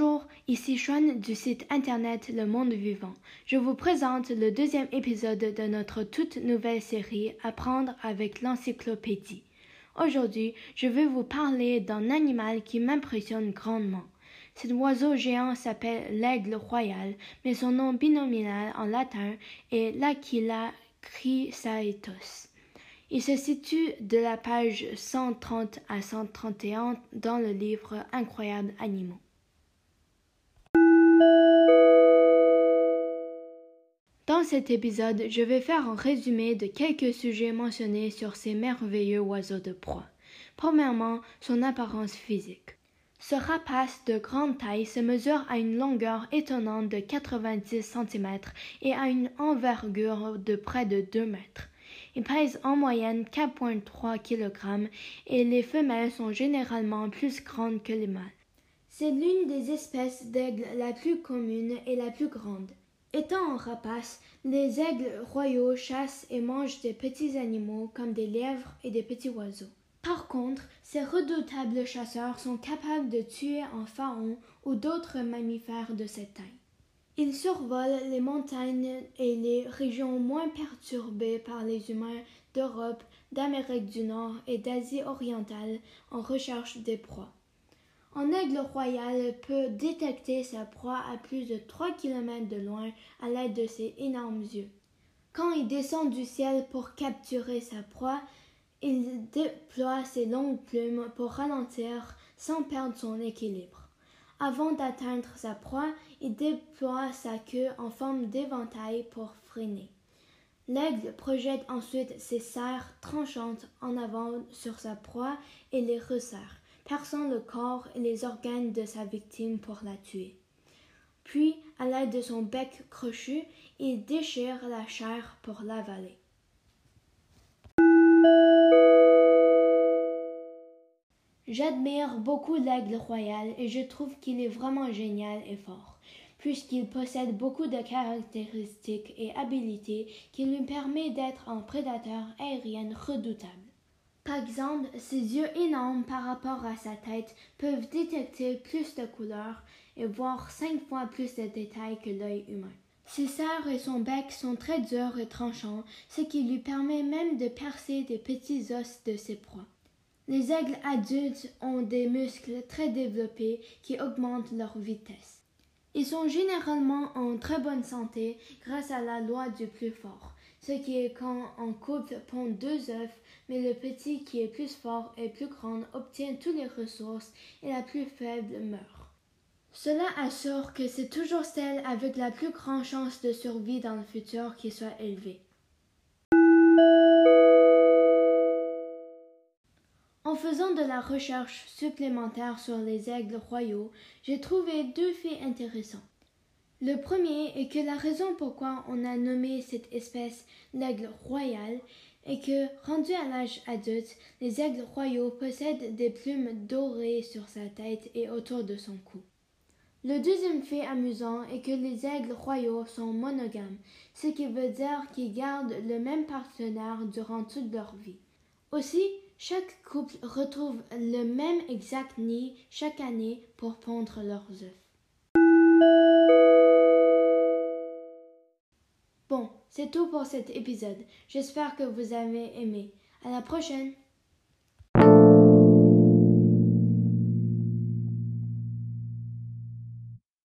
Bonjour, ici Chuan du site internet Le Monde Vivant. Je vous présente le deuxième épisode de notre toute nouvelle série Apprendre avec l'encyclopédie. Aujourd'hui, je vais vous parler d'un animal qui m'impressionne grandement. Cet oiseau géant s'appelle l'aigle royal, mais son nom binominal en latin est l'Aquila chrysaetos. Il se situe de la page 130 à 131 dans le livre Incroyables animaux. Dans cet épisode, je vais faire un résumé de quelques sujets mentionnés sur ces merveilleux oiseaux de proie. Premièrement, son apparence physique. Ce rapace de grande taille se mesure à une longueur étonnante de 90 cm et à une envergure de près de 2 mètres. Il pèse en moyenne 4,3 kg et les femelles sont généralement plus grandes que les mâles. C'est l'une des espèces d'aigle la plus commune et la plus grande. Étant en rapace, les aigles royaux chassent et mangent des petits animaux comme des lièvres et des petits oiseaux. Par contre, ces redoutables chasseurs sont capables de tuer un pharaon ou d'autres mammifères de cette taille. Ils survolent les montagnes et les régions moins perturbées par les humains d'Europe, d'Amérique du Nord et d'Asie orientale en recherche des proies. Un aigle royal peut détecter sa proie à plus de trois kilomètres de loin à l'aide de ses énormes yeux. Quand il descend du ciel pour capturer sa proie, il déploie ses longues plumes pour ralentir sans perdre son équilibre. Avant d'atteindre sa proie, il déploie sa queue en forme d'éventail pour freiner. L'aigle projette ensuite ses serres tranchantes en avant sur sa proie et les resserre perçant le corps et les organes de sa victime pour la tuer. Puis, à l'aide de son bec crochu, il déchire la chair pour l'avaler. J'admire beaucoup l'aigle royal et je trouve qu'il est vraiment génial et fort, puisqu'il possède beaucoup de caractéristiques et habilités qui lui permettent d'être un prédateur aérien redoutable. Par exemple, ses yeux énormes par rapport à sa tête peuvent détecter plus de couleurs et voir cinq fois plus de détails que l'œil humain. Ses serres et son bec sont très durs et tranchants, ce qui lui permet même de percer des petits os de ses proies. Les aigles adultes ont des muscles très développés qui augmentent leur vitesse. Ils sont généralement en très bonne santé grâce à la loi du plus fort, ce qui est quand un couple pond deux œufs, mais le petit qui est plus fort et plus grand obtient toutes les ressources et la plus faible meurt. Cela assure que c'est toujours celle avec la plus grande chance de survie dans le futur qui soit élevée. En faisant de la recherche supplémentaire sur les aigles royaux, j'ai trouvé deux faits intéressants. Le premier est que la raison pourquoi on a nommé cette espèce l'aigle royal est que, rendu à l'âge adulte, les aigles royaux possèdent des plumes dorées sur sa tête et autour de son cou. Le deuxième fait amusant est que les aigles royaux sont monogames, ce qui veut dire qu'ils gardent le même partenaire durant toute leur vie. Aussi, chaque couple retrouve le même exact nid chaque année pour pondre leurs œufs. C'est tout pour cet épisode. J'espère que vous avez aimé. À la prochaine!